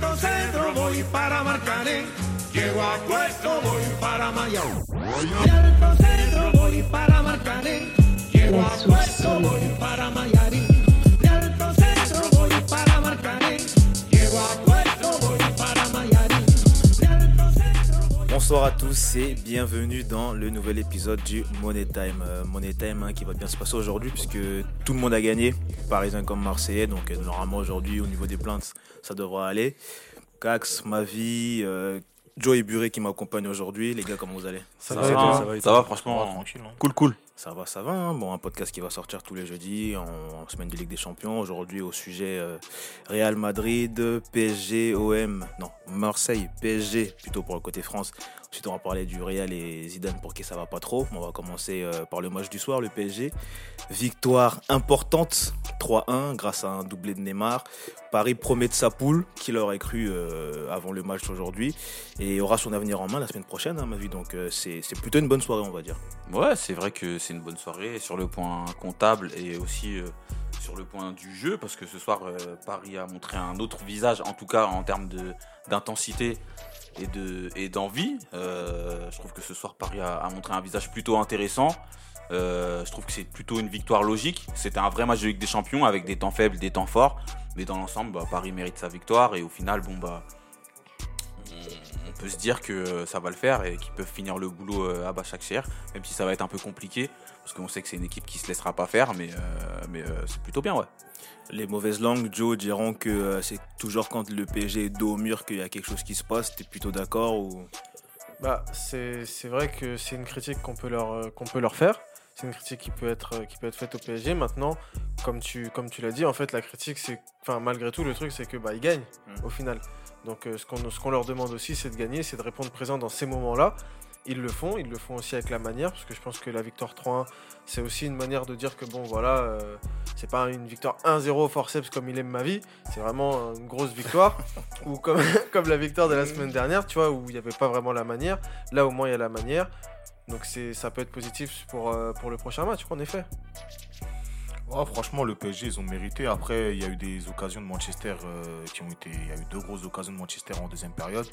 alto centro voy para Marcané. Llego a puesto, voy para Mayao. Alto centro voy para Marcané. Llego a puesto, voy para Mayarín. Bonsoir à tous et bienvenue dans le nouvel épisode du Money Time. Euh, Money Time hein, qui va bien se passer aujourd'hui puisque tout le monde a gagné, parisien comme marseillais. Donc euh, normalement aujourd'hui au niveau des plaintes ça devra aller. Cax, Mavi, euh, Joe et Buré qui m'accompagnent aujourd'hui. Les gars comment vous allez? Ça, Ça va, ça va, ça va, franchement. tranquille. hein. Cool, cool. Ça va, ça va. hein. Bon, un podcast qui va sortir tous les jeudis en, en semaine de Ligue des Champions. Aujourd'hui au sujet euh, Real Madrid, PSG, OM, non, Marseille, PSG plutôt pour le côté France. Ensuite, on va parler du Real et Zidane pour qui ça va pas trop. On va commencer euh, par le match du soir, le PSG. Victoire importante, 3-1 grâce à un doublé de Neymar. Paris promet de sa poule, qui l'aurait cru euh, avant le match aujourd'hui, et aura son avenir en main la semaine prochaine, à ma vie. Donc euh, c'est plutôt une bonne soirée, on va dire. Ouais, c'est vrai que c'est une bonne soirée sur le point comptable et aussi sur le point du jeu parce que ce soir Paris a montré un autre visage, en tout cas en termes d'intensité et de et d'envie. Euh, je trouve que ce soir Paris a, montré un visage plutôt intéressant. Euh, je trouve que c'est plutôt une victoire logique. C'était un vrai match de des Champions avec des temps faibles, des temps forts, mais dans l'ensemble, bah, Paris mérite sa victoire et au final, bon bah on- peut se dire que ça va le faire et qu'ils peuvent finir le boulot euh, à Bachakshir, même si ça va être un peu compliqué, parce qu'on sait que c'est une équipe qui se laissera pas faire, mais, c'est plutôt bien. Les mauvaises langues, Joe, diront que euh, c'est toujours quand le PSG est dos au mur qu'il y a quelque chose qui se passe. T'es plutôt d'accord ou? Bah, c'est vrai que c'est une critique qu'on peut, leur, euh, qu'on peut leur faire. C'est une critique qui peut, être, euh, qui peut être faite au PSG. Maintenant, comme tu, comme tu l'as dit, en fait, la critique, c'est. Enfin, malgré tout, le truc, c'est que bah, ils gagnent Mm. au final. Donc, euh, ce qu'on ce qu'on leur demande aussi, c'est de gagner, c'est de répondre présent dans ces moments-là. Ils le font, ils le font aussi avec la manière, parce que je pense que la victoire 3-1, c'est aussi une manière de dire que bon, voilà, euh, c'est pas une victoire 1-0 au forceps comme il aime ma vie, c'est vraiment une grosse victoire. ou comme, comme la victoire de la semaine dernière, tu vois, où il n'y avait pas vraiment la manière. Là, au moins, il y a la manière. Donc, c'est ça peut être positif pour, euh, pour le prochain match, en effet. Ouais, franchement, le PSG, ils ont mérité. Après, il y a eu des occasions de Manchester euh, qui ont été. Il y a eu deux grosses occasions de Manchester en deuxième période.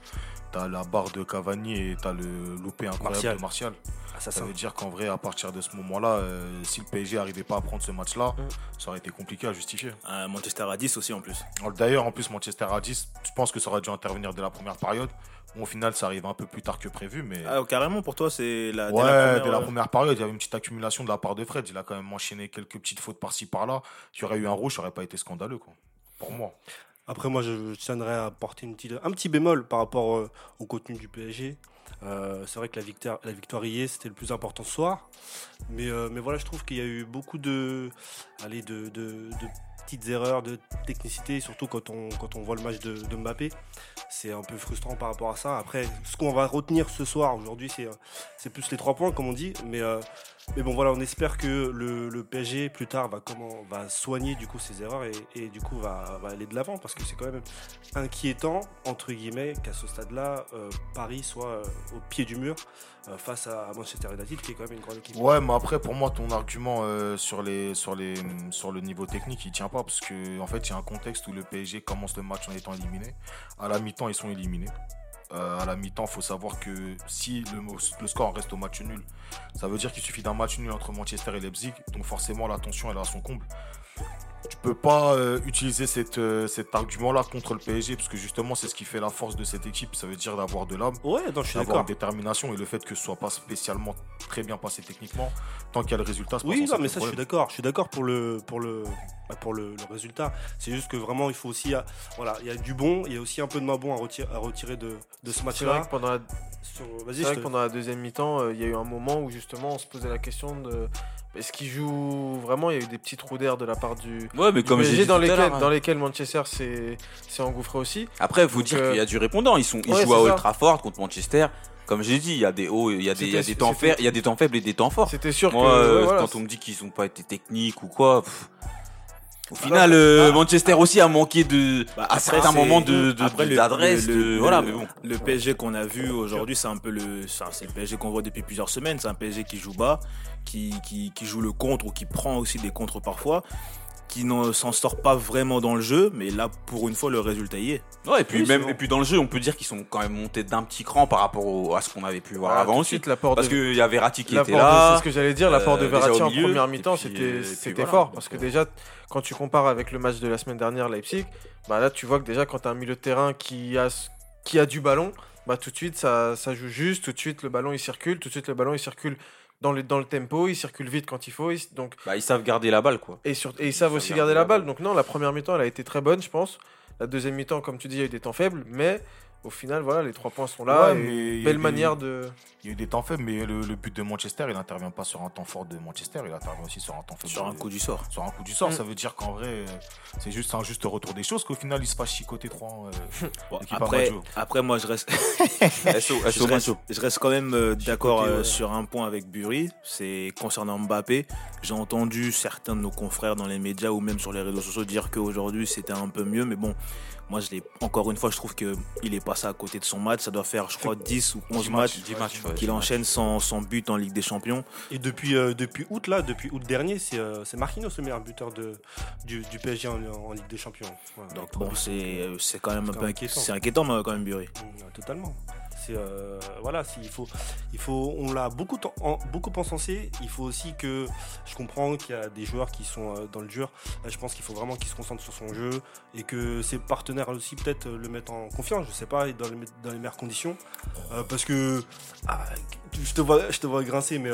T'as la barre de Cavani et t'as le loupé incroyable Martial. de Martial. ça, Ça veut dire qu'en vrai, à partir de ce moment-là, euh, si le PSG n'arrivait pas à prendre ce match-là, Mm. ça aurait été compliqué à justifier. Euh, Manchester à 10 aussi en plus D'ailleurs, en plus, Manchester à 10, je pense que ça aurait dû intervenir dès la première période? Bon, au final, ça arrive un peu plus tard que prévu, mais. Ah, Carrément, pour toi, c'est la. dès Ouais, la première, dès la ouais. première période, il y avait une petite accumulation de la part de Fred. Il a quand même enchaîné quelques petites fautes par-ci par-là. Tu aurais eu un rouge, ça aurait pas été scandaleux, quoi. Pour moi. Après, moi, je, je tiendrais à apporter une petite, un petit bémol par rapport euh, au contenu du PSG. Euh, c'est vrai que la victoire, la victoire hier, c'était le plus important ce soir. Mais, euh, mais voilà, je trouve qu'il y a eu beaucoup de, allez, de, de- de petites erreurs de technicité, surtout quand on, quand voit le match de, de Mbappé. C'est un peu frustrant par rapport à ça. Après, ce qu'on va retenir ce soir, aujourd'hui, c'est, euh, c'est plus les trois points, comme on dit. Mais, euh, mais bon, voilà, on espère que le, PSG, plus tard, va, comment, va soigner du coup ses erreurs et, du coup va, aller de l'avant. Parce que c'est quand même inquiétant, entre guillemets, qu'à ce stade-là, euh, Paris soit euh, au pied du mur euh, face à Manchester United, qui est quand même une grande équipe. Ouais, mais après, pour moi, ton argument sur, les, sur, les, sur le niveau technique, il tient pas. Parce que, en fait, il y a un contexte où le PSG commence le match en étant éliminé. À la mi-temps, ils sont éliminés. Euh, à la mi-temps, il faut savoir que si le, le score reste au match nul, ça veut dire qu'il suffit d'un match nul entre Manchester et Leipzig. Donc forcément, la tension, elle est à son comble. Tu peux pas euh, utiliser cette, euh, cet argument-là contre le PSG, parce que justement, c'est ce qui fait la force de cette équipe. Ça veut dire d'avoir de l'âme, Ouais, d'avoir détermination, et le fait que ce soit pas spécialement très bien passé techniquement, tant qu'il y a le résultat, c'est pas Oui, censé non, mais ça, je suis d'accord. Je suis d'accord pour le, pour le, pour le, le résultat. C'est juste que vraiment, il faut aussi, euh, voilà, il y a du bon, il y a aussi un peu de moins bon à retirer, à retirer de, de ce C'est vrai match-là. que pendant la, Sur- c'est Vas-y, vrai je que te- pendant la deuxième mi-temps, euh, il y a eu un moment où justement on se posait la question de est-ce qu'il joue vraiment? Il y a eu des petits trous d'air de la part du, Ouais, mais du comme j'ai dans lesquels, hein. dans lesquels Manchester s'est s'est engouffré aussi. Après, il faut Donc, dire euh, qu'il y a du répondant. Ils, sont, ils ouais, jouent à Old. Trafford contre Manchester. Comme j'ai dit, il y a des hauts, il y a des, il y a des temps faibles, il y a des temps faibles et des temps forts. C'était sûr Moi, que euh, ouais, voilà, quand on me dit qu'ils n'ont pas été techniques ou quoi, pff, au final, euh, Manchester aussi a manqué de, Bah, à après, certains c'est- moments de, de- de- d'adresse, le- de, le- voilà, mais bon. Le PSG qu'on a vu aujourd'hui, c'est un peu le, c'est un- c'est le PSG qu'on voit depuis plusieurs semaines. C'est un PSG qui joue bas, qui, qui, qui joue le contre ou qui prend aussi des contres parfois. Qui ne s'en sort pas vraiment dans le jeu, mais là, pour une fois, le résultat y est. Ouais, et puis Oui, même c'est et puis dans le jeu, on peut dire qu'ils sont quand même montés d'un petit cran par rapport au- à ce qu'on avait pu voir Voilà, avant aussi. l'apport Parce de- qu'il y avait Verratti qui était de- là. C'est ce que j'allais dire, l'apport de euh, Verratti en première mi-temps, c'était voilà. fort. Parce que déjà, quand tu compares avec le match de la semaine dernière, Leipzig, bah là, tu vois que déjà, quand tu as un milieu de terrain qui a, qui a du ballon, bah tout de suite, ça, ça joue juste. Tout de suite, le ballon, il circule. Tout de suite, le ballon, il circule dans le, dans le tempo. Il circule vite quand il faut. il- donc, Bah, ils savent garder la balle, quoi. et, sur- et ils savent Ils aussi garder garder la la balle. balle. Donc non, la première mi-temps, elle a été très bonne, je pense. La deuxième mi-temps, comme tu dis, il y a eu des temps faibles. Mais au final, voilà, les trois points sont là. Ouais, et belle eu- manière de... Il y a eu des temps faibles, mais le, le but de Manchester, il n'intervient pas sur un temps fort de Manchester, il intervient aussi sur un temps faible. Sur un de- coup du sort. Sur un coup du sort, Mm. ça veut dire qu'en vrai, euh, c'est juste un juste retour des choses, qu'au final, il se passe chicoter 3 Bon, L'équipe après, après, moi, je reste, SO, je reste, SO. je reste quand même euh, d'accord euh, ouais. sur un point avec Bury. C'est concernant Mbappé. J'ai entendu certains de nos confrères dans les médias ou même sur les réseaux sociaux dire qu'aujourd'hui c'était un peu mieux. Mais bon, moi, je l'ai encore une fois, je trouve qu'il est passé à côté de son match. Ça doit faire, je crois, 10 ou 11 matchs 10 matchs, ouais, qu'il 10 enchaîne sans, sans but en Ligue des Champions. Et depuis, euh, depuis août, là, depuis août dernier, c'est euh, c'est Marquinhos le meilleur buteur de, du, du PSG en, en Ligue des Champions. Donc bon, c'est euh, c'est quand même un C'est peu inquiétant. C'est inquiétant, mais quand même, Bury. Mm, totalement. C'est euh, voilà, il faut, il faut, on l'a beaucoup, en- beaucoup encensé. Il faut aussi que, je comprends qu'il y a des joueurs qui sont euh, dans le dur. Je pense qu'il faut vraiment qu'il se concentre sur son jeu et que ses partenaires aussi peut-être euh, le mettent en confiance. Je sais pas, et dans les, meilleures conditions, parce que ah, je te vois, je te vois grincer, mais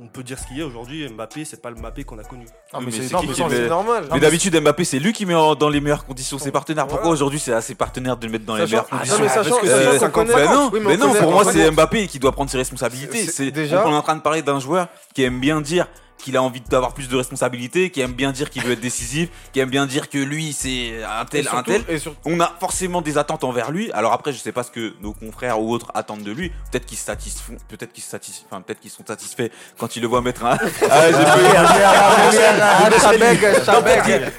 on peut dire ce qu'il y a aujourd'hui. Mbappé, c'est pas le Mbappé qu'on a connu. Ah, mais c'est normal. D'habitude, Mbappé, c'est lui qui met en- dans les meilleures conditions ses partenaires. Pourquoi Voilà. aujourd'hui, c'est à ses partenaires de le mettre dans les meilleures Ah, conditions non, mais Euh, connaît- ben non, Oui, mais mais on non, pour moi, c'est Mbappé qui doit prendre ses responsabilités. C'est- déjà- on est en train de parler d'un joueur qui aime bien dire qu'il a envie d'avoir plus de responsabilités, qui aime bien dire qu'il veut être décisif, qui aime bien dire que lui, c'est un tel, un tel. et On a forcément des attentes envers lui. Alors après, je sais pas ce que nos confrères ou autres attendent de lui. Peut-être qu'ils se satisfont, peut-être qu'ils se satisfont, enfin, peut-être qu'ils sont satisfaits quand ils le voient mettre un.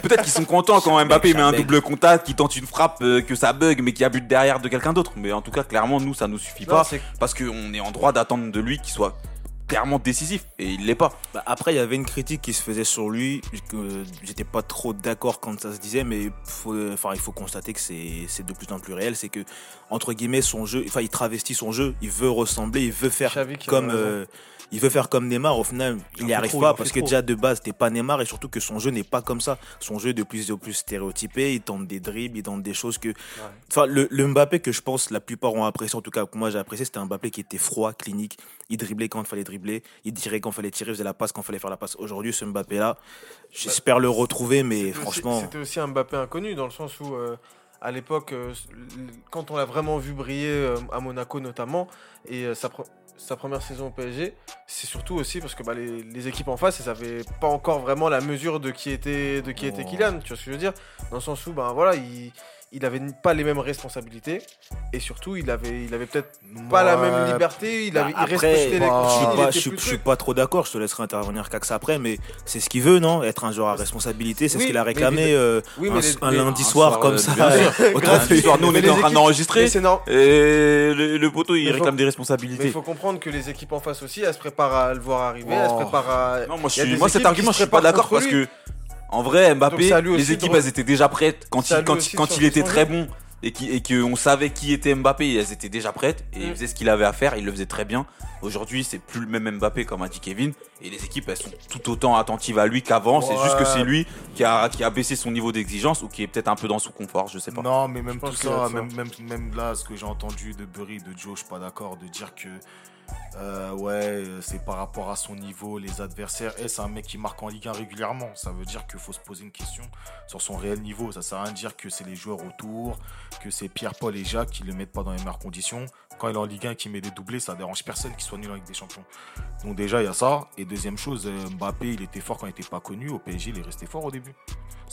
Peut-être qu'ils sont contents quand Mbappé met un double contact, qui tente une frappe, euh, que ça bug, mais qu'il y a but derrière de quelqu'un d'autre. Mais en tout cas, clairement, nous, ça nous suffit pas parce qu'on est en droit d'attendre de lui qu'il soit clairement décisif et il l'est pas. Bah, après, il y avait une critique qui se faisait sur lui. que J'étais pas trop d'accord quand ça se disait, mais faut, enfin, il faut constater que c'est c'est de plus en plus réel. C'est que, entre guillemets, son jeu, enfin, il travestit son jeu. Il veut ressembler, il veut faire comme. euh, il veut faire comme Neymar, au final, il n'y arrive trop, pas parce que trop. déjà de base, t'es pas Neymar et surtout que son jeu n'est pas comme ça. Son jeu est de plus en plus stéréotypé, il tente des dribbles, il tente des choses que. Enfin, le, le Mbappé que je pense la plupart ont apprécié, en tout cas que moi j'ai apprécié, c'était un Mbappé qui était froid, clinique. Il driblait quand il fallait dribbler, il tirait quand il fallait tirer, il faisait la passe quand il fallait faire la passe. Aujourd'hui, ce Mbappé-là, j'espère le retrouver, mais franchement. C'était aussi un Mbappé inconnu dans le sens où, euh, à l'époque, euh, quand on l'a vraiment vu briller euh, à Monaco notamment, et sa, pre- sa première saison au PSG, c'est surtout aussi parce que bah, les, les équipes en face, elles n'avaient pas encore vraiment la mesure de qui était, de qui était Oh. Kylian. Tu vois ce que je veux dire? Dans le sens où, ben voilà, il. Il avait pas les mêmes responsabilités et surtout il avait, il avait peut-être pas la même liberté. Il Bah, avait il après, respectait les bah, je suis pas, je suis, je pas trop d'accord, je te laisserai intervenir Cax après, mais c'est ce qu'il veut, non? Être un joueur à responsabilité, c'est Oui, ce qu'il a réclamé euh, Oui, un, les- lundi un soir, soir, comme euh, ça. Soir, nous, on était en train d'enregistrer et le, le poteau il Mais réclame faut- des Mais responsabilités. il faut comprendre que les équipes en face aussi, elles se préparent à le voir arriver, elles se Oh. préparent à. Non, moi, cet argument, je suis pas d'accord parce que, en vrai, Mbappé, les équipes, elles étaient déjà prêtes quand il, quand, quand il était très bon et qui- et qu'on savait qui était Mbappé, elles étaient déjà prêtes et il Mm. faisait ce qu'il avait à faire, il le faisait très bien. Aujourd'hui, c'est plus le même Mbappé comme a dit Kevin et les équipes, elles sont tout autant attentives à lui qu'avant. C'est juste que c'est lui qui a, qui a baissé son niveau d'exigence ou qui est peut-être un peu dans son confort, je sais pas. Non, mais tout ça. même, même, même là, ce que j'ai entendu de Burry, de Joe, je suis pas d'accord, de dire que euh, ouais, euh, c'est par rapport à son niveau, les adversaires. Et c'est un mec qui marque en Ligue 1 régulièrement. Ça veut dire qu'il faut se poser une question sur son réel niveau. Ça sert à rien de dire que c'est les joueurs autour, que c'est Pierre-Paul et Jacques qui le mettent pas dans les meilleures conditions. Quand il est en Ligue 1 et qu'il met des doublés, ça dérange personne qu'il soit nul avec des champions. Donc déjà, il y a ça. Et deuxième chose, euh, Mbappé, il était fort quand il était pas connu. Au PSG, il est resté fort au début.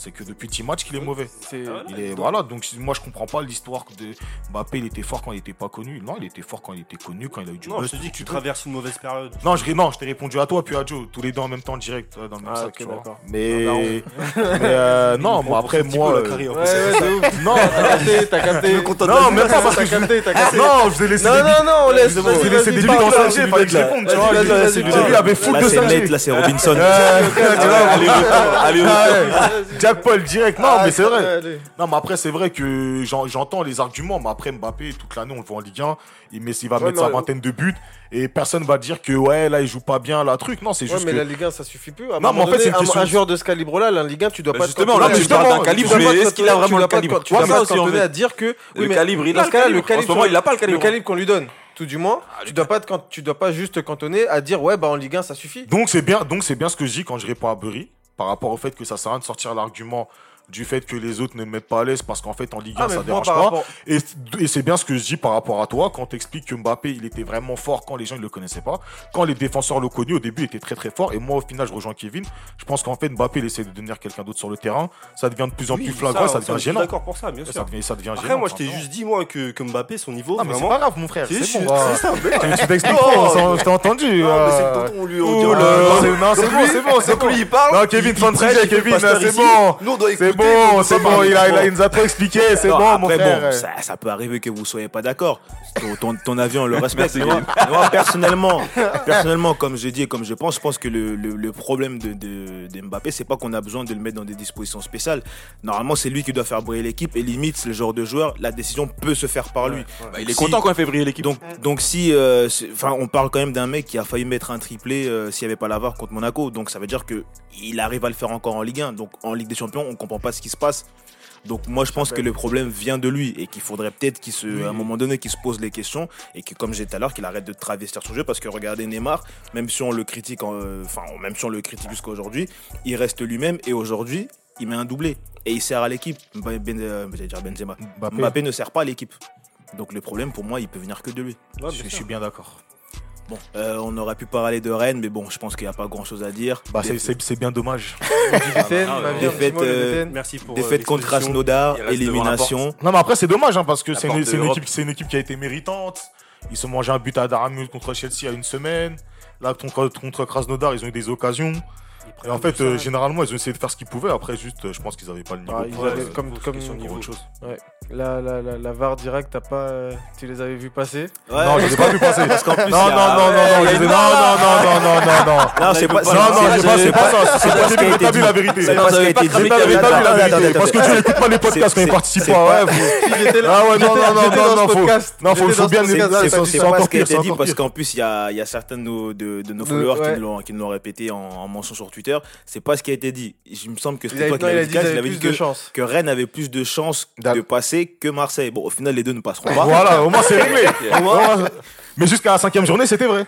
C'est que depuis 10 matchs qu'il est mauvais. C'est- Il est, voilà, donc moi je comprends pas l'histoire de Mbappé, il était fort quand il était pas connu. Non, il était fort quand il était connu, quand il a eu du Non, buzz, je te dis dit que tu traverses une mauvaise période. Non, je, non, je t'ai répondu à toi puis à Joe, tous les deux en même temps direct euh, dans le même Ah, sac, ok, tu vois. d'accord. Mais, Ah, mais, euh, non, moi après moi, euh, Ouais, ouais, non, T'as capté, t'as capté. non, même pas parce que T'as capté, t'as capté. non, je vous ai laissé Non, non, non, on laisse. Je vous ai laissé billes dans 5G, fallait que je réponde, tu vois. y avait full de c'est 5G. Nate, là, c'est Robinson. Allez, allez, ouais, Paul direct. Non, Ah, mais c'est vrai. Non, mais après, c'est vrai que j'en- j'entends les arguments. Mais après, Mbappé, toute l'année, on le voit en Ligue 1. Il, met, il va Ouais, mettre mais sa on- vingtaine de buts. Et personne va dire que, ouais, là, il joue pas bien, la truc. Non, c'est Ouais, juste mais que. la Ligue 1, ça suffit plus. À Non, mais en fait, c'est un- joueur de ce calibre-là, la Ligue 1, tu dois Bah pas. justement, te là, tu parles d'un calibre, mais est-ce qu'il a vraiment le calibre Tu dois Ouais, pas aussi, à dire que. Le calibre, il a le calibre. le calibre En ce moment, il a pas le calibre. Le calibre qu'on lui donne, tout du moins, tu dois pas te tu dois pas juste te cantonner à dire ouais bah en Ligue 1 ça suffit. Donc, c'est bien, donc c'est bien ce que je dis quand je réponds à Burry. Par rapport au fait que ça sert à rien de sortir l'argument du fait que les autres ne me mettent pas à l'aise parce qu'en fait en Ligue 1 Ah, ça dérange pas. rapport- Et, et c'est bien ce que je dis par rapport à toi quand t'expliques que Mbappé il était vraiment fort quand les gens ne le connaissaient pas. Quand les défenseurs l'ont connu au début il était très très fort et moi au final je rejoins Kevin. Je pense qu'en fait Mbappé il essaie de devenir quelqu'un d'autre sur le terrain. Ça devient de plus en Oui, plus flagrant, ça, ça, devient je suis gênant. d'accord pour ça, bien Ça sûr. devient, ça devient Après, gênant. moi, je t'ai juste dit, moi, que, que Mbappé, son niveau, Ah mais c'est pas grave mon frère, c'est bon. c'est ça, mais- Tu t'expliques je t'ai entendu. Non, c'est bon, c'est bon, c'est bon. lui, il parle. Non, Kevin, Kevin, le c'est bon. Bon, c'est bon, il, a, il, a- fort. il nous a trop expliqué, c'est bon, mon après, frère. bon, ça, ça peut arriver que vous soyez pas d'accord. Ton, ton- ton avis, on le respecte. moi, moi, personnellement, personnellement, comme je dis et comme je pense, je pense que le, le- le problème de, de, de Mbappé, c'est pas qu'on a besoin de le mettre dans des dispositions spéciales. Normalement, c'est lui qui doit faire briller l'équipe et limite, c'est le genre de joueur, la décision peut se faire par lui. Bah, il est Si- content quand il fait briller l'équipe. Donc, donc si, euh, enfin, on parle quand même d'un mec qui a failli mettre un triplé euh, s'il n'y avait pas l'avare contre Monaco. Donc ça veut dire que il arrive à le faire encore en Ligue 1. Donc en Ligue des Champions, on comprend pas ce qui se passe. Donc moi je pense que le problème vient de lui et qu'il faudrait peut-être qu'il se, à un moment donné, qu'il se pose les questions et que comme j'ai dit tout à l'heure, qu'il arrête de travestir son jeu parce que regardez Neymar, même si on le critique, en- euh, enfin même si on le critique jusqu'à aujourd'hui, il reste lui-même et aujourd'hui il met un doublé et il sert à l'équipe. Ben, ben- euh, Benzema. Mbappé. Mbappé ne sert pas à l'équipe. Donc le problème pour moi, il peut venir que de lui. Ouais, Je suis bien d'accord. Bon, euh, on aurait pu parler de Rennes, mais bon, je pense qu'il n'y a pas grand chose à dire. Bah, c'est- Défa- c'est c'est bien dommage. Défaite, contre. Krasnodar, élimination. Non, mais après, c'est dommage, hein, parce que c'est une, équipe, c'est une équipe qui a été méritante. Ils se mangé un but à Daramut contre Chelsea il y a une semaine. Là, contre, contre Krasnodar, ils ont eu des occasions. Et en fait, euh, généralement, ils ont essayé de faire ce qu'ils pouvaient. Après, juste, euh, je pense qu'ils n'avaient pas le niveau. Ah, ils avaient- euh, comme- comme- question niveau. chose. La, la, la, la VAR direct, t'as pas, euh, tu les avais vus passer Ouais, non, je les ai pas vu passer. parce qu'en plus, non, non, non, non, non, les non, non, non, non, non, non, non. Non, c'est pas Non, non, c'est pas ça. C'est pas pas ce ce qui a que t'as vu la vérité. C'est pas ce qui a été dit. J'ai pas j'ai pas vu la vérité. Parce que tu n'écoutes pas les podcasts quand ils participent pas. Ah ouais, non, non, non, non, faut. Non, faut bien podcast. c'est- pas ce qui a été dit parce qu'en plus il y a, certains de nos, followers qui, nous l'ont, répété en mention sur Twitter. C'est pas ce qui a été dit. Il me semble que c'était toi qui l'avais dit il avait dit de que, chance. que Rennes avait plus de chances de passer que Marseille. Bon, au final les deux ne passeront pas. Voilà, au moins c'est réglé. Mais jusqu'à la cinquième journée, c'était vrai.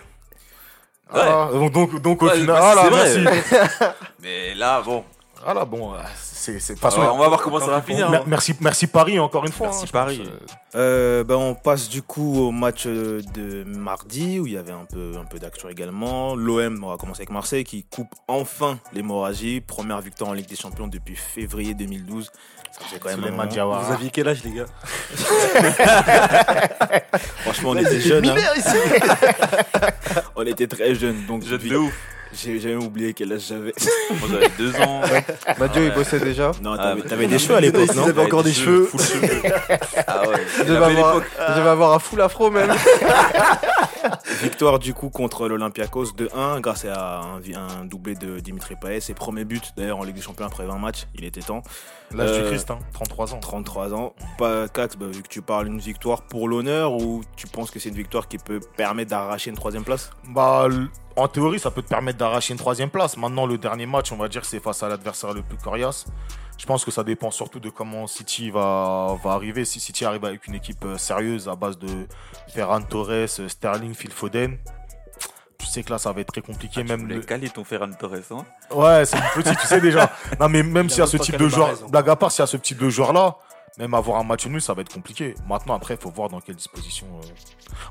Ah, donc, donc, donc au final, bah, ah là, merci. Mais là, bon. Ah là, bon, euh, c'est, c'est, Alors, on va voir comment ça va finir. hein. merci, merci Paris encore une fois. Merci hein, Paris. euh, Euh, ben, on passe du coup au match de mardi où il y avait un peu, un peu d'action également. L'OM, on va commencer avec Marseille qui coupe enfin l'hémorragie. Première victoire en Ligue des Champions depuis février 2012. Ça faisait quand même un moment. Vous aviez quel âge, les gars? Franchement, on était jeunes. hein. On était très jeunes. Donc, Jeune de ouf. J'ai jamais oublié quel âge j'avais. Moi j'avais deux ans. Madio, il bossait déjà. Non, Ah, t'avais mais- t'avais des cheveux à l'époque, non avaient encore des cheveux. Full cheveux. Ah ouais. Je devais avoir, avoir un full afro même. Victoire du coup contre l'Olympiakos 2-1 grâce à un, doublé de Dimitri Payet. Ses premiers buts d'ailleurs en Ligue des Champions après 20 matchs. Il était temps. L'âge Euh, du Christ, hein, 33 ans. 33 ans. Pas Cax, bah, vu que tu parles une victoire pour l'honneur ou tu penses que c'est une victoire qui peut permettre d'arracher une troisième place? Bah, en théorie, ça peut te permettre d'arracher une troisième place. Maintenant, le dernier match, on va dire, c'est face à l'adversaire le plus coriace. Je pense que ça dépend surtout de comment City va, va arriver. Si City arrive avec une équipe euh, sérieuse à base de Ferran Torres, Sterling, Phil Foden, tu sais que là, ça va être très compliqué. Ah, tu même voulais le- caler ton Ferran Torres, hein Ouais, c'est une petite, tu sais déjà. Non, mais même Il s'il y a ce type de joueur, blague à part, s'il y a ce type de joueur-là, même avoir un match nul, ça va être compliqué. Maintenant, après, il faut voir dans quelle disposition. euh.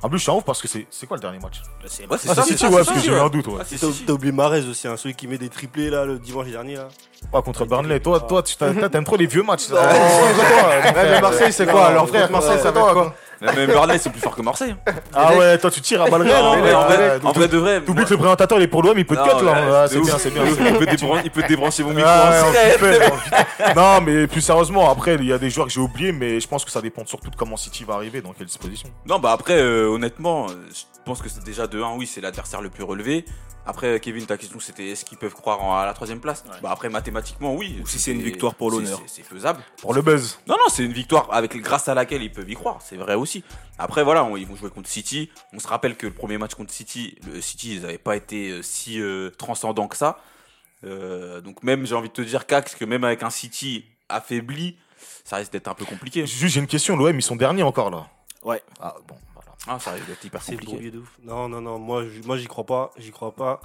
En plus, je suis en ouf parce que c'est c'est quoi le dernier match? C'est Ouais, c'est Ah, ça, c'est c'est City, ça, ouais, parce que j'ai eu ouais. un doute, ouais. Ah, T'as oublié Marez aussi, hein, celui qui met des triplés là le dimanche dernier. Là. Pas contre Burnley. Toi, toi, tu t'aimes trop les vieux matchs. Ouais, mais Marseille, c'est quoi alors frère, Marseille, ça être quoi? Même Burnley, c'est plus fort que Marseille. hein. Ah ouais, toi tu tires à balles réelles. Non, hein. mais en vrai, donc en vrai de vrai. T'oublies que le présentateur il est pour l'OM, il peut te cut là. Ah, C'est bien, c'est bien. Il peut débrancher mon micro. Ah, hein. fait, on- non, mais plus sérieusement, après, il y a des joueurs que j'ai oubliés, mais je pense que ça dépend surtout de comment City va arriver, dans quelle disposition. Non, bah après, euh, honnêtement, euh, je pense que c'est déjà de 1, oui, c'est l'adversaire le plus relevé. Après, Kevin, ta question c'était est-ce qu'ils peuvent croire en- à la troisième place? Bah après, mathématiquement, oui. Ou si c'est une victoire pour l'honneur. c'est- faisable. Pour le buzz. Non, non, c'est une victoire avec grâce à laquelle ils peuvent y croire. C'est vrai aussi. Après, voilà, on- ils vont jouer contre City. On se rappelle que le premier match contre City, le City, ils n'avaient pas été euh, si euh, transcendants que ça. Euh, donc même, j'ai envie de te dire, Cax, que même avec un City affaibli, ça risque d'être un peu compliqué. Juste, j'ai une question, l'OM, ils sont derniers encore là. Ouais. Ah bon. Ah, ça risque d'être hyper C'est compliqué. brouillé de ouf. Non, non, non, moi, moi j'y crois pas. J'y crois pas.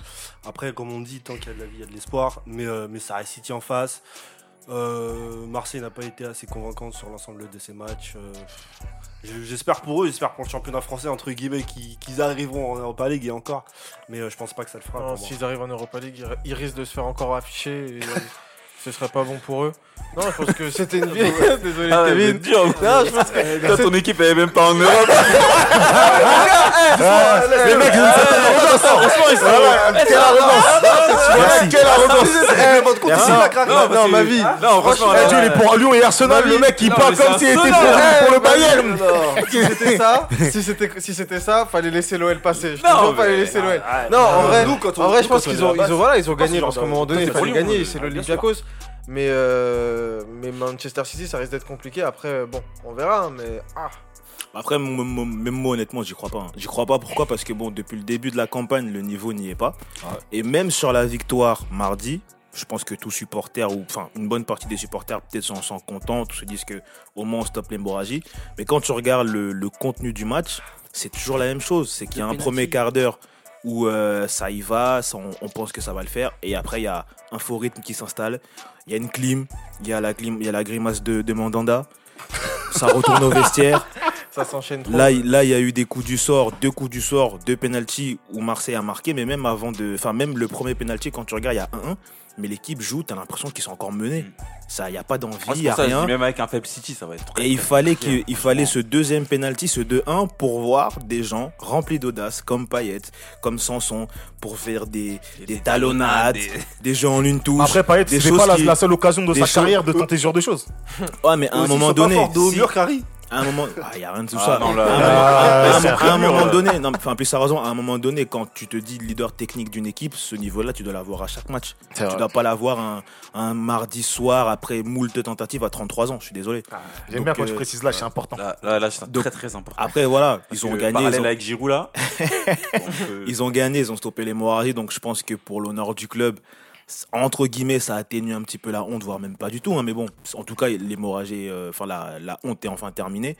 Après, comme on dit, tant qu'il y a de la vie, il y a de l'espoir. Mais, euh, mais ça reste City en face. Euh, Marseille n'a pas été assez convaincante sur l'ensemble de ces matchs. Euh, j'espère pour eux, j'espère pour le championnat français, entre guillemets, qu'ils arriveront en Europa League et encore. Mais euh, je pense pas que ça le fera. S'ils arrivent en Europa League, ils- ils risquent de se faire encore afficher. Et, euh, ce serait pas bon pour eux. Non, je pense que c'était une vieille. Désolé, Ah ouais, vous Kevin. dur. Non, je pense que. Toi, ton équipe elle est même pas en Europe. Les mecs, ils Quelle arrogance Quelle arrogance Merci. Non, non, ma vie. Non, franchement, Eh, Dieu, il est pour Lyon et Arsenal, le mec il parle comme s'il était pour, pour le Bayern. Non, si c'était ça, si c'était si c'était ça, fallait laisser l'OL passer. Non, fallait laisser l'OL. Ah, Non, en vrai, je pense qu'ils ont, ils ont, ils ont gagné parce qu'à un moment donné, il fallait gagner. C'est l'Olympiakos. Mais euh, mais Manchester City, ça risque d'être compliqué. Après, bon, on verra. hein, Mais ah, Après, même moi, honnêtement, j'y crois pas. hein. J'y crois pas. Pourquoi? Parce que bon, depuis le début de la campagne, le niveau n'y est pas. Ouais. Et même sur la victoire mardi, je pense que tout supporter, ou enfin une bonne partie des supporters peut-être s'en sont contents, se disent que au moins on stoppe l'hémorragie. Mais quand tu regardes le, le contenu du match, c'est toujours la même chose. C'est qu'il y a un premier quart d'heure où euh, ça y va, on, pense que ça va le faire, et après il y a un faux rythme qui s'installe. Il y a une clim, il y a la clim, il y a la grimace de, de Mandanda. Ça retourne au vestiaire. Ça s'enchaîne trop. Là, il- là, il y a eu des coups du sort, deux coups du sort, deux penalties où Marseille a marqué, mais même avant de, enfin même le premier penalty quand tu regardes, il y a 1-1, mais l'équipe joue, t'as l'impression qu'ils sont encore menés. Mm. Ça, il y a pas d'envie, y a ça, rien. même avec un faible City, ça va être très Et il fallait qu'il il fallait ce deuxième penalty, ce 2-1 pour voir des gens remplis d'audace comme Payet, comme Sanson, pour faire des, des talonnades, des- des jeux en une touche. Après, Payet, des c'est pas la, qui- la seule occasion de des sa choses- carrière de tenter ce genre de choses. Ouais, mais à un moment donné, si-. À un moment, ah, il y a rien de tout Ah, ça. non, là, À un là, moment- donné, non, enfin plus sérieusement, à un moment donné, quand tu te dis leader technique d'une équipe, ce niveau-là, tu dois l'avoir à chaque match. Tu vrai. dois pas l'avoir un, un mardi soir après moult tentatives à 33 ans. Je suis désolé. J'aime bien quand tu euh, précises là, c'est important. Là, là, là, c'est très très important. Après voilà, Parce ils ont gagné, parallèle ils ont, avec Giroud là. peut- ils ont gagné, ils ont stoppé l'hémorragie. Donc je pense que pour l'honneur du club, entre guillemets, ça atténue un petit peu la honte, voire même pas du tout. hein, mais bon, en tout cas, l'hémorragie, euh, enfin la, la honte est enfin terminée.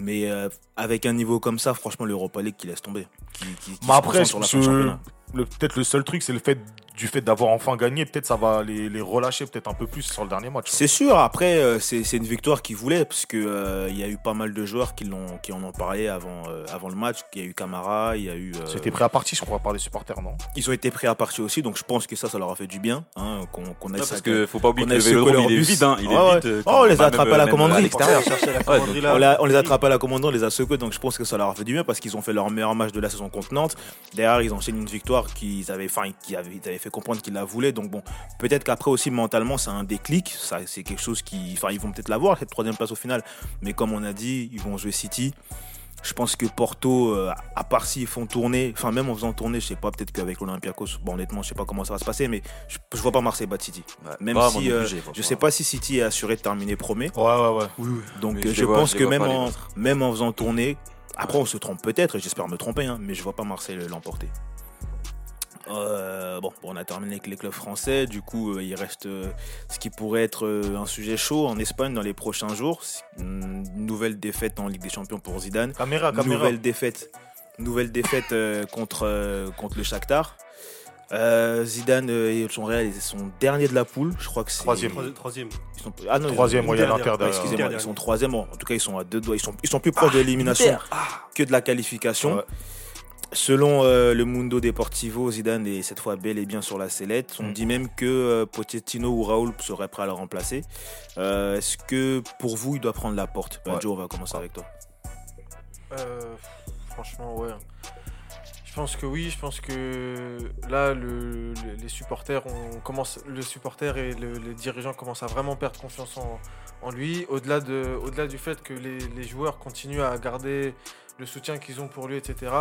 Mais euh, avec un niveau comme ça, franchement, l'Europa League qui laisse tomber. Qui, qui- qui Mais se après, sur la fin le- peut-être le seul truc, c'est le fait du fait d'avoir enfin gagné. Peut-être ça va les, les relâcher peut-être un peu plus sur le dernier match. C'est sûr, après, euh, c'est une victoire qu'ils voulaient, parce que euh, il y a eu pas mal de joueurs qui, l'ont- qui en ont parlé avant, euh, avant le match. Il y a eu Camara, il y a eu. euh, C'était prêt à partir, je crois, par les supporters, non? Ils ont été prêts à partir aussi, donc je pense que ça, ça leur a fait du bien. hein, qu'on qu'on ait Ouais, ça- parce que faut pas oublier que le vélodrome il est bus. vide. hein, Il est Ah ouais. vide. Oh, on les a attrapés à la commanderie. Commanderie. On, les a attrapés à la commandant, on les a secoués, donc je pense que ça leur a fait du bien parce qu'ils ont fait leur meilleur match de la saison contre Nantes. Derrière, ils enchaînent une victoire qu'ils avaient, avaient fait comprendre qu'ils la voulaient. Donc bon, peut-être qu'après aussi mentalement, c'est un déclic. Ça, c'est quelque chose qui, enfin, ils vont peut-être l'avoir cette troisième place au final. Mais comme on a dit, ils vont jouer City. Je pense que Porto, euh, à part s'ils font tourner, enfin même en faisant tourner, je sais pas, peut-être qu'avec l'Olympiakos, bon honnêtement, je sais pas comment ça va se passer, mais je, je vois pas Marseille battre City. Ouais. Même si euh, vois je sais pas si City est assuré de terminer premier. Ouais, ouais, ouais. Donc Mais je je, les vois- pense je que même en, même en faisant tourner, après on se trompe peut-être, et j'espère me tromper, hein, mais je vois pas Marseille l'emporter. Euh, bon, bon, on a terminé avec les clubs français. Du coup, euh, il reste euh, ce qui pourrait être euh, un sujet chaud en Espagne dans les prochains jours. Une nouvelle défaite en Ligue des Champions pour Zidane. Caméra, caméra. Nouvelle défaite, nouvelle défaite euh, contre, euh, contre le Shakhtar. Euh, Zidane et son Real, ils sont derniers de la poule. Je crois que c'est Troisième. Troisième. Troisième. ils sont- ah non, ils- Troisième, Une ouais, il y a dernière. l'Inter Ouais, derrière. excusez-moi, ils sont troisième. En tout cas, ils sont à deux doigts. Ils sont, ils sont plus proches de l'élimination que de la qualification. Ouais. Selon euh, le Mundo Deportivo, Zidane est cette fois bel et bien sur la sellette. On Mm. dit même que euh, Pochettino ou Raoul seraient prêts à le remplacer. Euh, Est-ce que pour vous, il doit prendre la porte? Bah, Ouais. Joe, on va commencer avec toi. Euh, franchement, ouais. Je pense que oui, je pense que là, le- le- les supporters, on commence, le supporter et le- les dirigeants commencent à vraiment perdre confiance en, en lui. Au-delà de, au-delà du fait que les, les joueurs continuent à garder le soutien qu'ils ont pour lui, etc.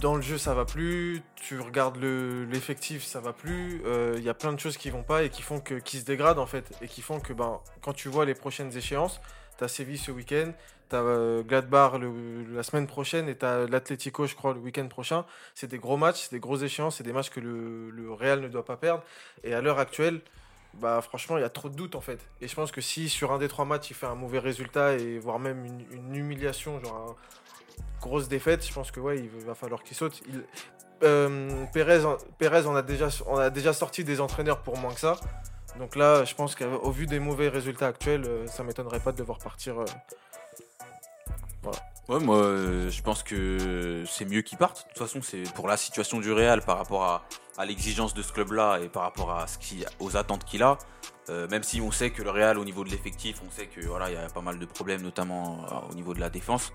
Dans le jeu, ça va plus. Tu regardes le- l'effectif, ça va plus. Euh, Il y a plein de choses qui vont pas et qui font que, qui se dégradent en fait, et qui font que, ben, quand tu vois les prochaines échéances, t'as Séville ce week-end, T'as euh, Gladbach le- la semaine prochaine et t'as l'Atlético, je crois, le week-end prochain. C'est des gros matchs, c'est des grosses échéances, c'est des matchs que le, le Real ne doit pas perdre. Et à l'heure actuelle, bah franchement, il y a trop de doutes en fait. Et je pense que si sur un des trois matchs, il fait un mauvais résultat et voire même une, une humiliation, genre une grosse défaite, je pense que ouais, il va falloir qu'il saute. Euh, Pérez, on a déjà, sorti des entraîneurs pour moins que ça. Donc là, je pense qu'au vu des mauvais résultats actuels, euh, ça m'étonnerait pas de devoir partir. euh, Ouais, moi, je pense que c'est mieux qu'il parte. De toute façon, c'est pour la situation du Real par rapport à, l'exigence de ce club-là et par rapport à aux attentes qu'il a. Même si on sait que le Real, au niveau de l'effectif, on sait que voilà, il y a pas mal de problèmes, notamment au niveau de la défense.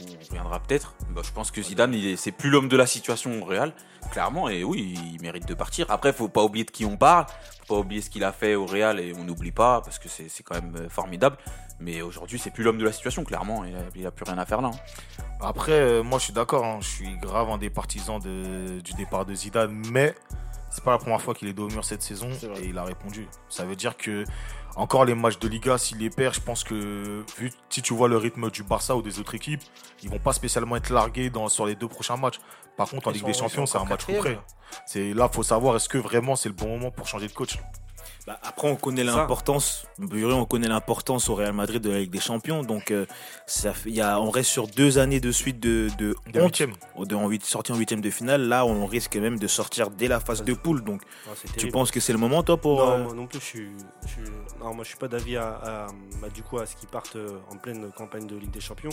On reviendra peut-être. Bah, je pense que Zidane, c'est plus l'homme de la situation au Real, clairement. Et oui, il mérite de partir. Après, faut pas oublier de qui on parle. Faut pas oublier ce qu'il a fait au Real et on n'oublie pas parce que c'est quand même euh, formidable. Mais aujourd'hui, c'est plus l'homme de la situation, clairement. Il a, a plus rien à faire là. hein. Après, euh, moi je suis d'accord, hein, je suis grave un des partisans du départ de Zidane, mais c'est pas la première fois qu'il est dos au mur cette saison et il a répondu. Ça veut dire que encore les matchs de Liga, s'il les perd, je pense que vu si tu vois le rythme du Barça ou des autres équipes, ils vont pas spécialement être largués dans, sur les deux prochains matchs. Par contre, en Ligue des Champions, c'est un match concret. C'est là, faut savoir est-ce que vraiment c'est le bon moment pour changer de coach? Bah, après, on connaît l'importance. On connaît l'importance au Real Madrid de la Ligue des Champions. Donc, euh, ça fait- y a, on reste sur deux années de suite de, de De honte. huitième. De, en huit- sorti en huitième de finale. Là, on risque même de sortir dès la phase de poule. Donc, tu penses que c'est le moment, toi, pour. non, euh, moi non plus, je suis, je suis- non, moi je suis pas d'avis à, à- bah, du coup à ce qu'ils partent euh, en pleine campagne de Ligue des Champions.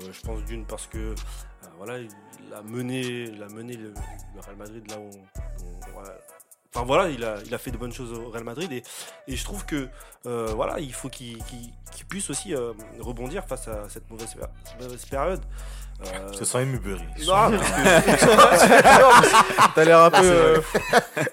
Euh, je pense d'une parce que voilà, il a mené, il a mené le, le Real Madrid là où, voilà. Enfin voilà, il a, fait de bonnes choses au Real Madrid et, je trouve que euh, voilà, il faut qu'il puisse aussi euh, rebondir face à cette mauvaise période. Euh, Ce sent ému, Burry. non, T'as l'air un peu. Ah, euh,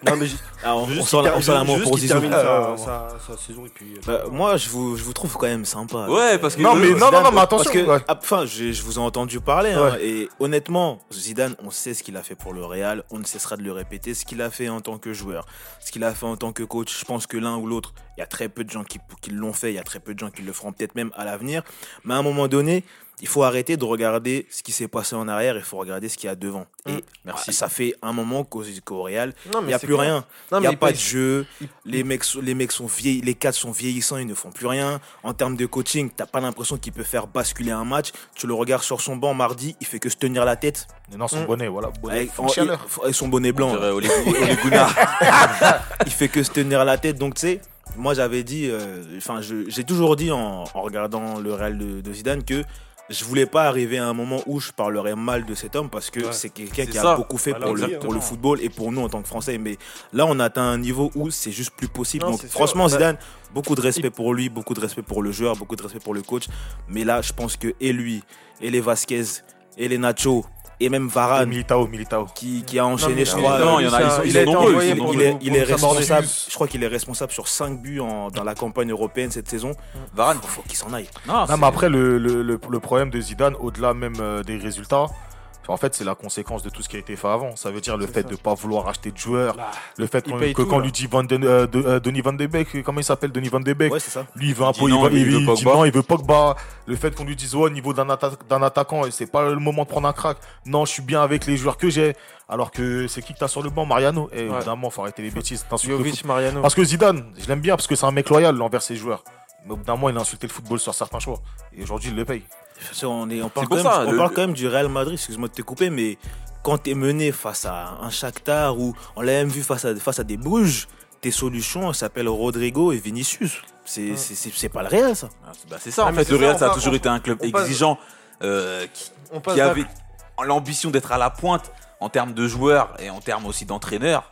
non, mais j- ah, on, je sent je l'amour pour Zizou. termine Euh, sa, sa- sa saison et puis. euh, Bah, moi, je vous, je vous trouve quand même sympa. Ouais, parce que- Non, mais, Zidane, non, non, non, mais parce attention. que, ouais. enfin, je, je vous ai entendu parler, hein, et honnêtement, Zidane, on sait ce qu'il a fait pour le Real, on ne cessera de le répéter, ce qu'il a fait en tant que joueur, ce qu'il a fait en tant que coach. Je pense que l'un ou l'autre, il y a très peu de gens qui, qui l'ont fait, il y a très peu de gens qui le feront peut-être même à l'avenir, mais à un moment donné, il faut arrêter de regarder ce qui s'est passé en arrière, il faut regarder ce qu'il y a devant. Et Mm. Merci. ça fait un moment qu'au qu'au Real, il n'y a plus clair. rien. Non, Il n'y a pas il- de jeu. il- Les mecs, sont- les mecs sont vieillis, les cadres sont vieillissants, ils ne font plus rien. En termes de coaching, t'as pas l'impression qu'il peut faire basculer un match. Tu le regardes sur son banc mardi, il fait que se tenir la tête Non, son Mm. bonnet, voilà. Bonnet avec, en- avec son bonnet On blanc. Ole Gunnar. il fait que se tenir la tête. Donc tu sais, moi j'avais dit, euh, enfin j'ai toujours dit en, en regardant le Real de, de Zidane que je voulais pas arriver à un moment où je parlerais mal de cet homme parce que Ouais. c'est quelqu'un qui ça. a beaucoup fait Voilà, pour, le, exactement. pour le football et pour nous en tant que Français. Mais là, on atteint un niveau où c'est juste plus possible. Non, Donc sûr. franchement, Bah, Zidane, beaucoup de respect pour lui, beaucoup de respect pour le joueur, beaucoup de respect pour le coach. Mais là, je pense que et lui, et les Vasquez, et les Nacho, et même Varane, Militao, Militao. qui, qui a enchaîné, je crois. non, il y en a, ils sont- été nombreux, il, est, responsable, je crois qu'il est responsable sur 5 buts en- dans la campagne européenne cette saison. Varane. Il faut qu'il s'en aille. Non, mais après, le, le, le, le problème de Zidane, au-delà même euh, des résultats, en fait, c'est la conséquence de tout ce qui a été fait avant. Ça veut dire le fait ça. de ne pas vouloir acheter de joueurs, le fait il qu'on- paye que tout, quand là. lui dit Van Den- euh, de- euh, Denis Van de Beek, comment il s'appelle Denis Van de Beek Ouais, ça. Lui, il veut un peu, il, non, il il- veut il dit Pogba. non, il veut Pogba. Le fait qu'on lui dise, ouais, au niveau d'un atta- d'un attaquant, c'est pas le moment de prendre un crack. Non, je suis bien avec les joueurs que j'ai. Alors que c'est qui que t'as sur le banc Mariano Et Ouais. évidemment, faut arrêter les bêtises. Jovic, Mariano. Parce que Zidane, je l'aime bien parce que c'est un mec loyal envers ses joueurs. Mais au bout d'un moment, il a insulté le football sur certains choix. Et aujourd'hui, il le paye. On, est, on parle, quand même, ça, on le- parle le- quand même du Real Madrid, excuse-moi de te couper, mais quand tu es mené face à un Shakhtar ou on l'a même vu face à, face à des Bruges, tes solutions s'appellent Rodrigo et Vinicius. C'est Ouais. pas le Real, ça. Ah, c'est- bah, c'est ça, Ah, en fait, le Real, ça, ça a toujours été un club on passe- exigeant euh, qui, qui avait l'ambition d'être à la pointe en termes de joueurs et en termes aussi d'entraîneurs.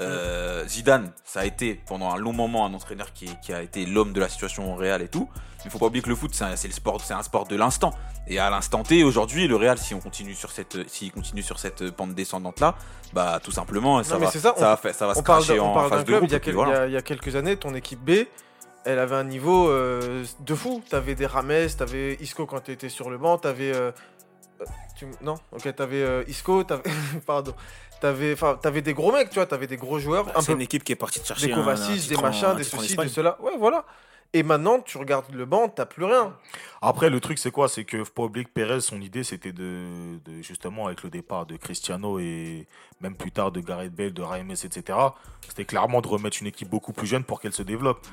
Euh, Zidane, ça a été pendant un long moment un entraîneur qui, qui a été l'homme de la situation au Real et tout. Il faut pas oublier que le foot, c'est un, le sport, c'est un sport de l'instant. Et à l'instant T, aujourd'hui, le Real, si on continue sur cette, s'il continue sur cette pente descendante là, bah tout simplement, ça mais va, ça, on- va, faire- ça va se cracher en phase de club, groupe. il y, a voilà. il y quelques années, ton équipe B, elle avait un niveau euh, de fou. T'avais des Rames, t'avais Isco quand t'étais sur le banc, t'avais... euh, tu- non? Ok, t'avais Isco, t'avais... Pardon. T'avais, enfin, t'avais des gros mecs, tu vois, t'avais des gros joueurs, un Bah, C'est peu une équipe qui est partie de chercher des un- un Kovacic, des machins, un des ceci, des cela. Ouais, voilà. Et maintenant, tu regardes le banc, t'as plus rien. Après, le truc, c'est quoi? C'est que faut pas oublier que Perez, son idée, c'était de, de- justement, avec le départ de Cristiano et même plus tard de Gareth Bale, de Rames, etc., c'était clairement de remettre une équipe beaucoup plus jeune pour qu'elle se développe.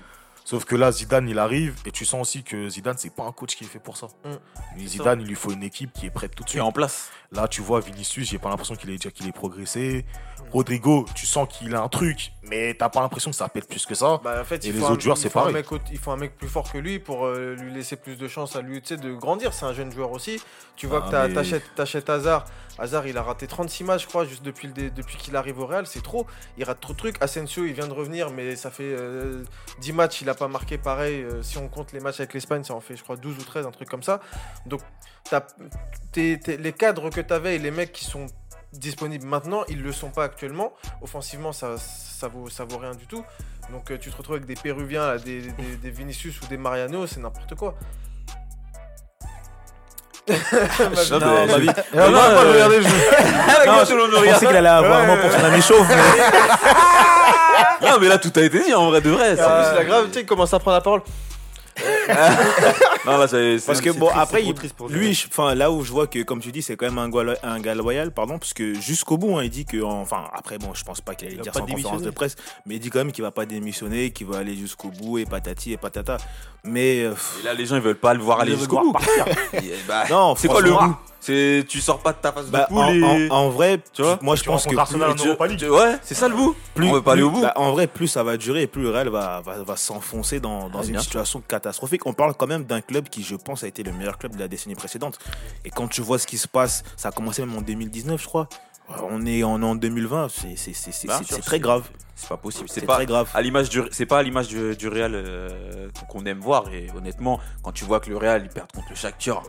Sauf que là, Zidane, il arrive et tu sens aussi que Zidane, c'est pas un coach qui est fait pour ça. Mm. Mais Zidane, il lui faut une équipe qui est prête tout de Et suite. en place. Là, tu vois, Vinicius, j'ai pas l'impression qu'il ait déjà qu'il ait progressé. Rodrigo, tu sens qu'il a un truc, mais t'as pas l'impression que ça pète plus que ça. Bah, en fait, Et il les faut autres un, joueurs, c'est pareil. mec il faut un mec plus fort que lui pour euh, lui laisser plus de chance à lui tu sais, de grandir. C'est un jeune joueur aussi. Tu vois Ah, que t'as- mais- t'achètes, t'achètes Hazard. Hazard, il a raté 36 matchs, je crois, juste depuis, le depuis qu'il arrive au Real. C'est trop. Il rate trop de trucs. Asensio, il vient de revenir, mais ça fait euh, 10 matchs. Il a pas marqué pareil. Euh, si on compte les matchs avec l'Espagne, ça en fait, je crois, 12 ou 13, un truc comme ça. Donc, t'es- t'es- les cadres que tu avais et les mecs qui sont disponibles maintenant, ils le sont pas actuellement. Offensivement, ça, ça, vaut, ça vaut rien du tout. Donc euh, tu te retrouves avec des Péruviens, des, des, des Vinicius ou des Mariano, c'est n'importe quoi. Non, Non, mais- oui. Et alors, Non, pas de euh, regarder le. Non, je pensais qu'il allait avoir vraiment pour son ami chauve. mais- Non, mais là, tout a été dit en vrai de vrai. En plus, la grave, tu sais, il commence à prendre la parole. Non, là, c'est- Parce que c'est bon, triste, après, il- lui, enfin là où je vois que, comme tu dis, c'est quand même un, gars- un gars loyal, pardon, parce que jusqu'au bout, hein, il dit que, enfin, après, bon, je pense pas qu'il allait Il va dire pas ça en conférence de presse, mais il dit quand même qu'il va pas démissionner, qu'il va aller jusqu'au bout et patati et patata. Mais euh, Et là, les gens, ils veulent pas le voir aller jusqu'au bout. bah, non, c'est quoi le bout? C'est tu sors pas de ta phase bah, de poule en, et en- en vrai, Tu vois moi je Tu pense que Tu- tu- ouais, c'est ça le bout. plus, on veut pas aller plus- au bout. bah, en vrai, plus ça va durer, plus le Real va, va, va s'enfoncer dans, dans Ah, une sûr. situation catastrophique. On parle quand même d'un club qui, je pense, a été le meilleur club de la décennie précédente. Et quand tu vois ce qui se passe, ça a commencé même en 2019, je crois. On est en, en 2020, c'est très grave. C'est pas possible. C'est pas très grave. à l'image du, c'est pas à l'image du, du Real euh, qu'on aime voir. Et honnêtement, quand tu vois que le Real il perd contre le Shakhtar,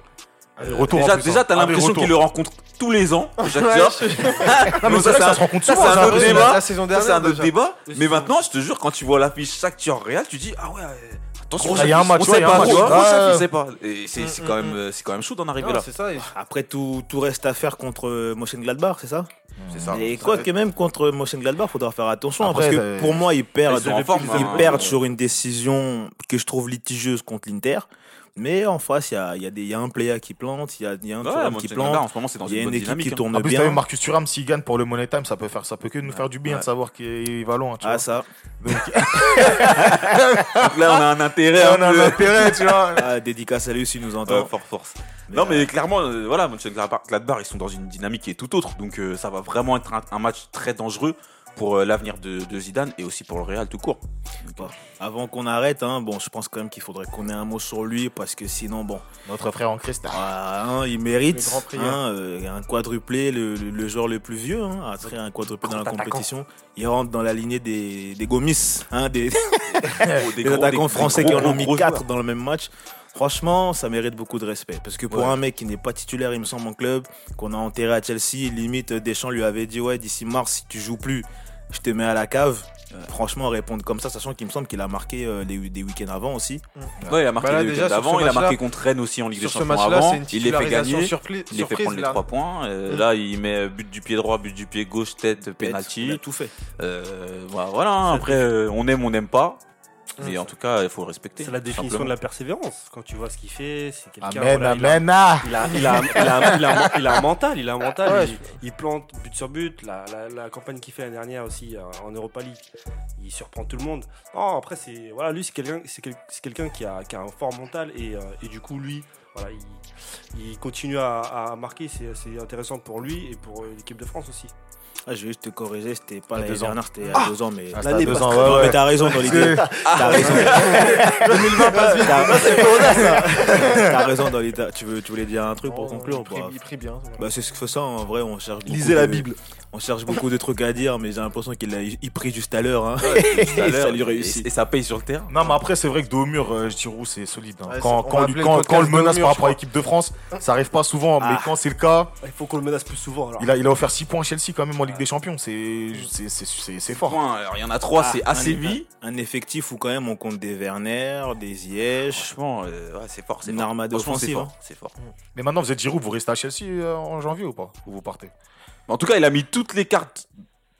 retour en déjà, déjà hein. t'as Allez, l'impression retour. qu'il le rencontre tous les ans. Non, mais un- ça se rencontre souvent. c'est un autre l'impression. débat. La saison Ça, dernière. c'est un autre débat. Mais maintenant, je te jure, quand tu vois l'affiche Shakhtar Real, tu dis ah ouais. euh, Attention, Ah, il y a un match, on sait il y a un pas, on sait pas. Et c'est c'est Mm, quand mm, même, euh, c'est quand même chaud d'en arriver là. c'est ça. et- Après, tout, tout reste à faire contre euh, Mönchengladbach, c'est ça C'est ça. Et quoi que même contre Mönchengladbach, faudra faire attention. hein, Après, parce que euh, pour moi, ils perdent, ils hein. perdent sur une décision que je trouve litigieuse contre l'Inter. Mais en face, il y a, y, a y a un player qui plante, il y a, il y a un Ouais, Thuram qui plante. en ce moment, c'est dans Il y a une bonne équipe dynamique. qui hein. tourne En plus, t'as bien. vu Marcus Thuram, s'il gagne pour le Money Time, ça peut, faire, ça peut que nous faire du bien Ouais. de savoir qu'il va loin. Tu Ah, vois. ça. Donc, Donc là, on a un intérêt. on a un peu- un intérêt, tu vois. Ah, dédicace à lui s'il nous entend. Ouais, force, force. non, mais clairement, euh, voilà, Mönchengladbach, ils sont dans une dynamique qui est tout autre. Donc, euh, ça va vraiment être un, un match très dangereux pour euh, l'avenir de, de Zidane et aussi pour le Real tout court. Avant qu'on arrête, hein, bon, je pense quand même qu'il faudrait qu'on ait un mot sur lui parce que sinon, bon, Notre frère en Christ. ah, hein, il mérite hein, euh, un quadruplé, le, le- le joueur le plus vieux, hein, à faire un quadruplé dans la compétition. Il rentre dans la lignée des, des gomis, hein, des, des gros- attaquants des français gros, qui en ont mis gros 4 joueurs. dans le même match. Franchement, ça mérite beaucoup de respect. Parce que pour Ouais. un mec qui n'est pas titulaire, il me semble, en club, qu'on a enterré à Chelsea, limite Deschamps lui avait dit Ouais, d'ici mars, si tu joues plus, je te mets à la cave. Euh, Franchement, répondre comme ça, sachant qu'il me semble qu'il a marqué euh, les- des week-ends avant aussi. Ouais, il a marqué Bah là, le déjà, week-end sur d'avant, ce il a marqué contre Rennes aussi en Ligue des Champions avant. Il les fait gagner. Il les fait prendre les là. 3 points. Euh, Mm. Là, il met but du pied droit, but du pied gauche, tête, Il a penalty. tout fait. Euh, voilà, voilà, hein. après, euh, on aime, on n'aime pas. Mais Mm. en tout cas, il faut le respecter. C'est la définition simplement. de la persévérance. Quand tu vois ce qu'il fait, c'est quelqu'un. Amen, il a- amen. Il a, il, a, il, a, il, a, il a un mental, il a un mental. Ouais, il, il plante but sur but. La, la, la campagne qu'il fait l'année dernière aussi euh, en Europa League, il surprend tout le monde. Non, après, c'est voilà, lui, c'est quelqu'un c'est quel- c'est quelqu'un qui a, qui a un fort mental et, euh, et du coup, lui, voilà, il, il continue à, à marquer. C'est c'est intéressant pour lui et pour euh, l'équipe de France aussi. Ah, je vais juste te corriger, c'était pas l'année deux ans. dernière, c'était il y a deux ans, mais. Ah, L'année deux ans, ouais, mais t'as raison dans l'idée. T'as raison. 2020 passe vite. T'as t'as raison dans l'idée. Tu, veux, tu voulais dire un truc pour conclure Il prie- bah, Il prie bien. bah, C'est ce que fait ça, en vrai, on cherche Lisez la de- Bible. On cherche beaucoup de trucs à dire, mais j'ai l'impression qu'il a il pris juste à l'heure. Hein. Tout à Et l'heure, ça lui et- réussit. Et, ça paye sur le terrain. Non, mais après, c'est vrai que dos au mur, euh, Giroud, c'est solide. hein. Ouais, quand, quand, lui- le quand menace par rapport à l'équipe de France, ça arrive pas souvent. Mais Ah. quand c'est le cas, Il faut qu'on le menace plus souvent. Alors. il a, il a offert 6 points à Chelsea quand même en Ligue des Champions. C'est c'est- c'est- c'est- c'est fort. Alors, il y en a trois, Ah, c'est un- ACV. Un effectif où quand même on compte des Werner, des Ziyech. Franchement, euh, ouais, c'est fort. c'est Une c'est offensive, fort, hein. C'est fort. Mais maintenant, vous êtes Giroud, vous restez à Chelsea euh, en janvier ou pas? Ou vous partez? En tout cas, il a mis toutes les cartes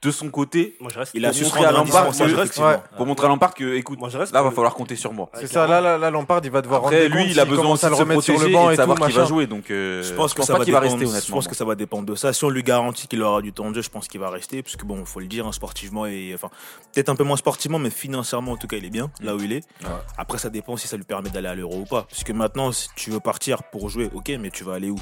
de son côté Moi je reste. Il a montrer à Lampard ouais. pour montrer à Lampard que, écoute, Moi je reste. là, va falloir compter sur moi. C'est ça, là, là, là, Lampard, il va devoir Après, rendre lui, il a besoin aussi de le se remettre sur protéger le banc et et de savoir tout, qui va jouer. Donc, euh, Je pense que ça va qu'il va rester, je pense que ça va dépendre de ça. Si on lui garantit qu'il aura du temps de jeu, je pense qu'il va rester, parce que bon, faut le dire, hein, sportivement et enfin peut-être un peu moins sportivement, mais financièrement en tout cas, il est bien là où il est. Ouais. Après, ça dépend si ça lui permet d'aller à l'Euro ou pas. Parce que maintenant, si tu veux partir pour jouer, ok, mais tu vas aller où?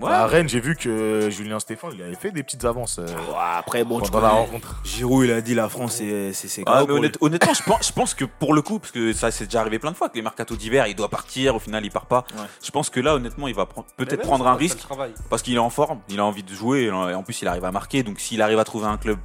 Ouais. À Rennes, j'ai vu que Julien Stéphane, il avait fait des petites avances euh, Ouais, Après, bon, tu pendant la connais. rencontre. Giroud, il a dit la France, c'est c'est c'est Ah, grave mais pour lui. honnête- honnêtement, je pense, je pense que pour le coup, parce que ça s'est déjà arrivé plein de fois, que les mercatos d'hiver, il doit partir, au final, il part pas. Ouais. Je pense que là, honnêtement, il va peut-être prendre un risque parce qu'il est en forme, il a envie de jouer, et en plus, il arrive à marquer. Donc, s'il arrive à trouver un club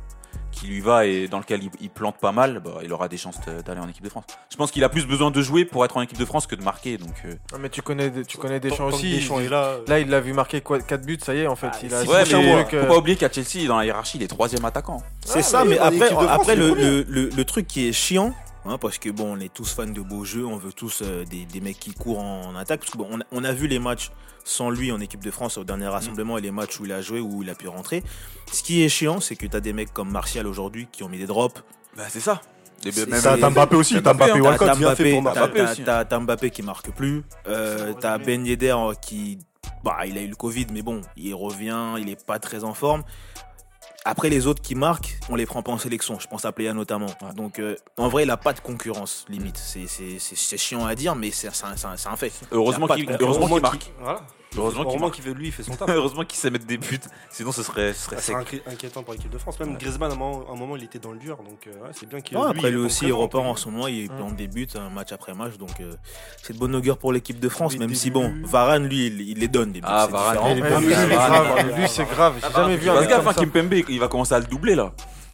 qui lui va et dans lequel il, il plante pas mal, bah, il aura des chances d'aller en équipe de France. Je pense qu'il a plus besoin de jouer pour être en équipe de France que de marquer. Donc, euh, Ah, Mais tu connais, tu connais Deschamps que aussi. Deschamps il- est là. Là, il l'a vu marquer 4 buts, ça y est, en fait. Ah, il a ouais, mais truc, faut euh, pas oublier qu'à Chelsea, dans la hiérarchie, il est troisième attaquant. C'est Ouais, ça, mais après, France, après le- le truc qui est chiant, hein, parce que bon, on est tous fans de beaux jeux, on veut tous euh, des, des mecs qui courent en, attaque. Parce que bon, on, a, on a vu les matchs sans lui en équipe de France au dernier rassemblement et les matchs où il a joué, où il a pu rentrer. Ce qui est chiant, c'est que tu as des mecs comme Martial aujourd'hui qui ont mis des drops. Bah, c'est ça. T'as Mbappé aussi, t'as Mbappé, Mbappé hein, Walcott. T'as bien fait Mbappé, pour t'as- Mbappé t'as- aussi. t'as- t'as Mbappé qui marque plus. Euh, t'as. Ben Yedder qui, bah, il a eu le Covid, mais bon, il revient, il est pas très en forme. Après les autres qui marquent, on les prend pas en sélection. Je pense à Playa notamment. Donc euh, en vrai, il a pas de concurrence limite. C'est c'est- c'est- c'est chiant à dire, mais c'est c'est un, c'est un- fait. Heureusement qu'il marque. Voilà. Heureusement qu'il marque. fait lui, il fait son taf. Heureusement qu'il sait mettre des buts. Sinon, ce serait, ce serait Ah, C'est sec. inqui- inquiétant pour l'équipe de France. Même Griezmann, à un moment, à un moment, il était dans le dur. Donc, euh, ouais, c'est bien qu'il lui, après lui aussi, il repart en ce moment, il Mm. plante des buts un match après match, donc euh, c'est de bonne augure pour l'équipe de France, Les même si bon, Varane lui, il, il les donne des buts. Ah, Varane, bon, lui, c'est Varane, grave. Varane. Lui, c'est grave. J'ai jamais vu un gaffe, comme hein. Kimpembe, il va commencer à le doubler là.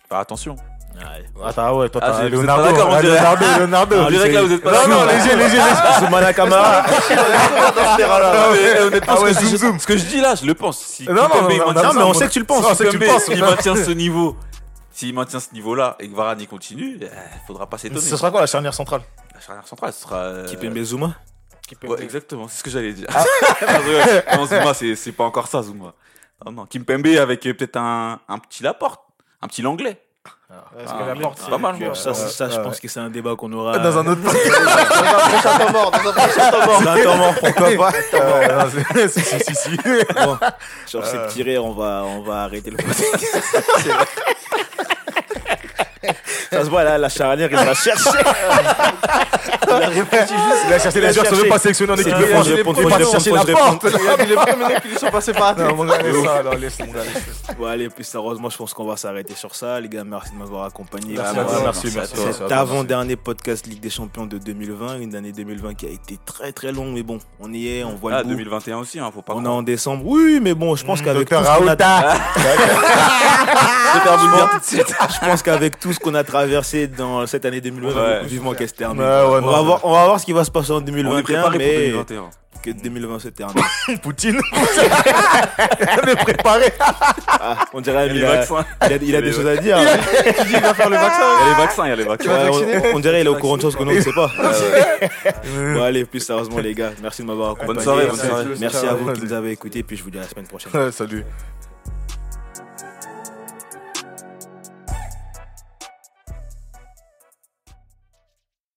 Attention. Ouais. Attends, ouais, toi, Ah, t'as c'est- vous êtes Leonardo. on ah, dirait. Leonardo, Leonardo. On dirait que là, vous êtes pas Non, non, léger, léger, léger. Soumana Kamara. Eh, honnêtement, Ah ce, que je, zoom. ce que je dis là, je le pense. Si Non, non, non, non, mais on sait que tu le penses. Non, c'est que tu le penses. il maintient ce niveau. S'il maintient ce niveau-là et que Varane y continue, il faudra pas s'étonner. Ce sera quoi la charnière centrale? La charnière centrale, ce sera. euh, Kipembe Zuma? Ouais, exactement, c'est ce que j'allais dire. non, Zuma, c'est c'est pas encore ça, Zuma. Non, non, Kimpembe avec euh, peut-être un, un petit Laporte, un petit Langlais. Est-ce Ah, que la mais porte, c'est c'est pas mal. Ça, c'est- ça, je pense que c'est un débat qu'on aura. Dans un autre Dans un prochain temps mort, dans un prochain temps mort. C'est un temps mort, pourquoi pas c'est- Si, si, si, si. Bon, sur ces petits rires, on va, on va arrêter le podcast. Ça se voit là, la charnière, il va chercher. Il a cherché les Il a joueurs, cherché. même pas sélectionnés en équipe il de France. Il répondre, chercher faut la porte. Il premiers mecs qui sont passés par la tête. Non, mon gars, laisse ça, non, laisse, mon gars. Bon, allez, plus sérieusement, je pense qu'on va s'arrêter sur ça. Les gars, merci de m'avoir accompagné. Merci merci, Cet avant-dernier podcast Ligue des Champions de 2020, une année 2020 qui a été très très longue, mais bon, on y est, on voit Ah, le bout. 2021 aussi, hein, faut pas. On est en décembre. Oui, mais bon, je pense merci. qu'avec tout ce qu'on a. Je vais faire du bien tout de suite. Je pense qu'avec tout ce qu'on a traversé dans cette année 2020, Ouais. vivement qu'elle se termine. Va voir, on va voir ce qui va se passer en On est 2021, préparé pour mais 2021. que 2020 se termine. Poutine. On est préparé. Ah, on dirait Il il a il a, il a des choses à dire. Tu dis, il va faire le vaccin. Il y a les vaccins, il y a les vaccins. Ouais, on, on dirait il est au courant de choses que nous on ne sait pas. bon, allez, plus sérieusement les gars, merci de m'avoir accompagné. Bonne soirée, bonne Merci, soirée. Merci à vous qui nous avez écoutés, puis je vous dis à la semaine prochaine. Ouais, Salut.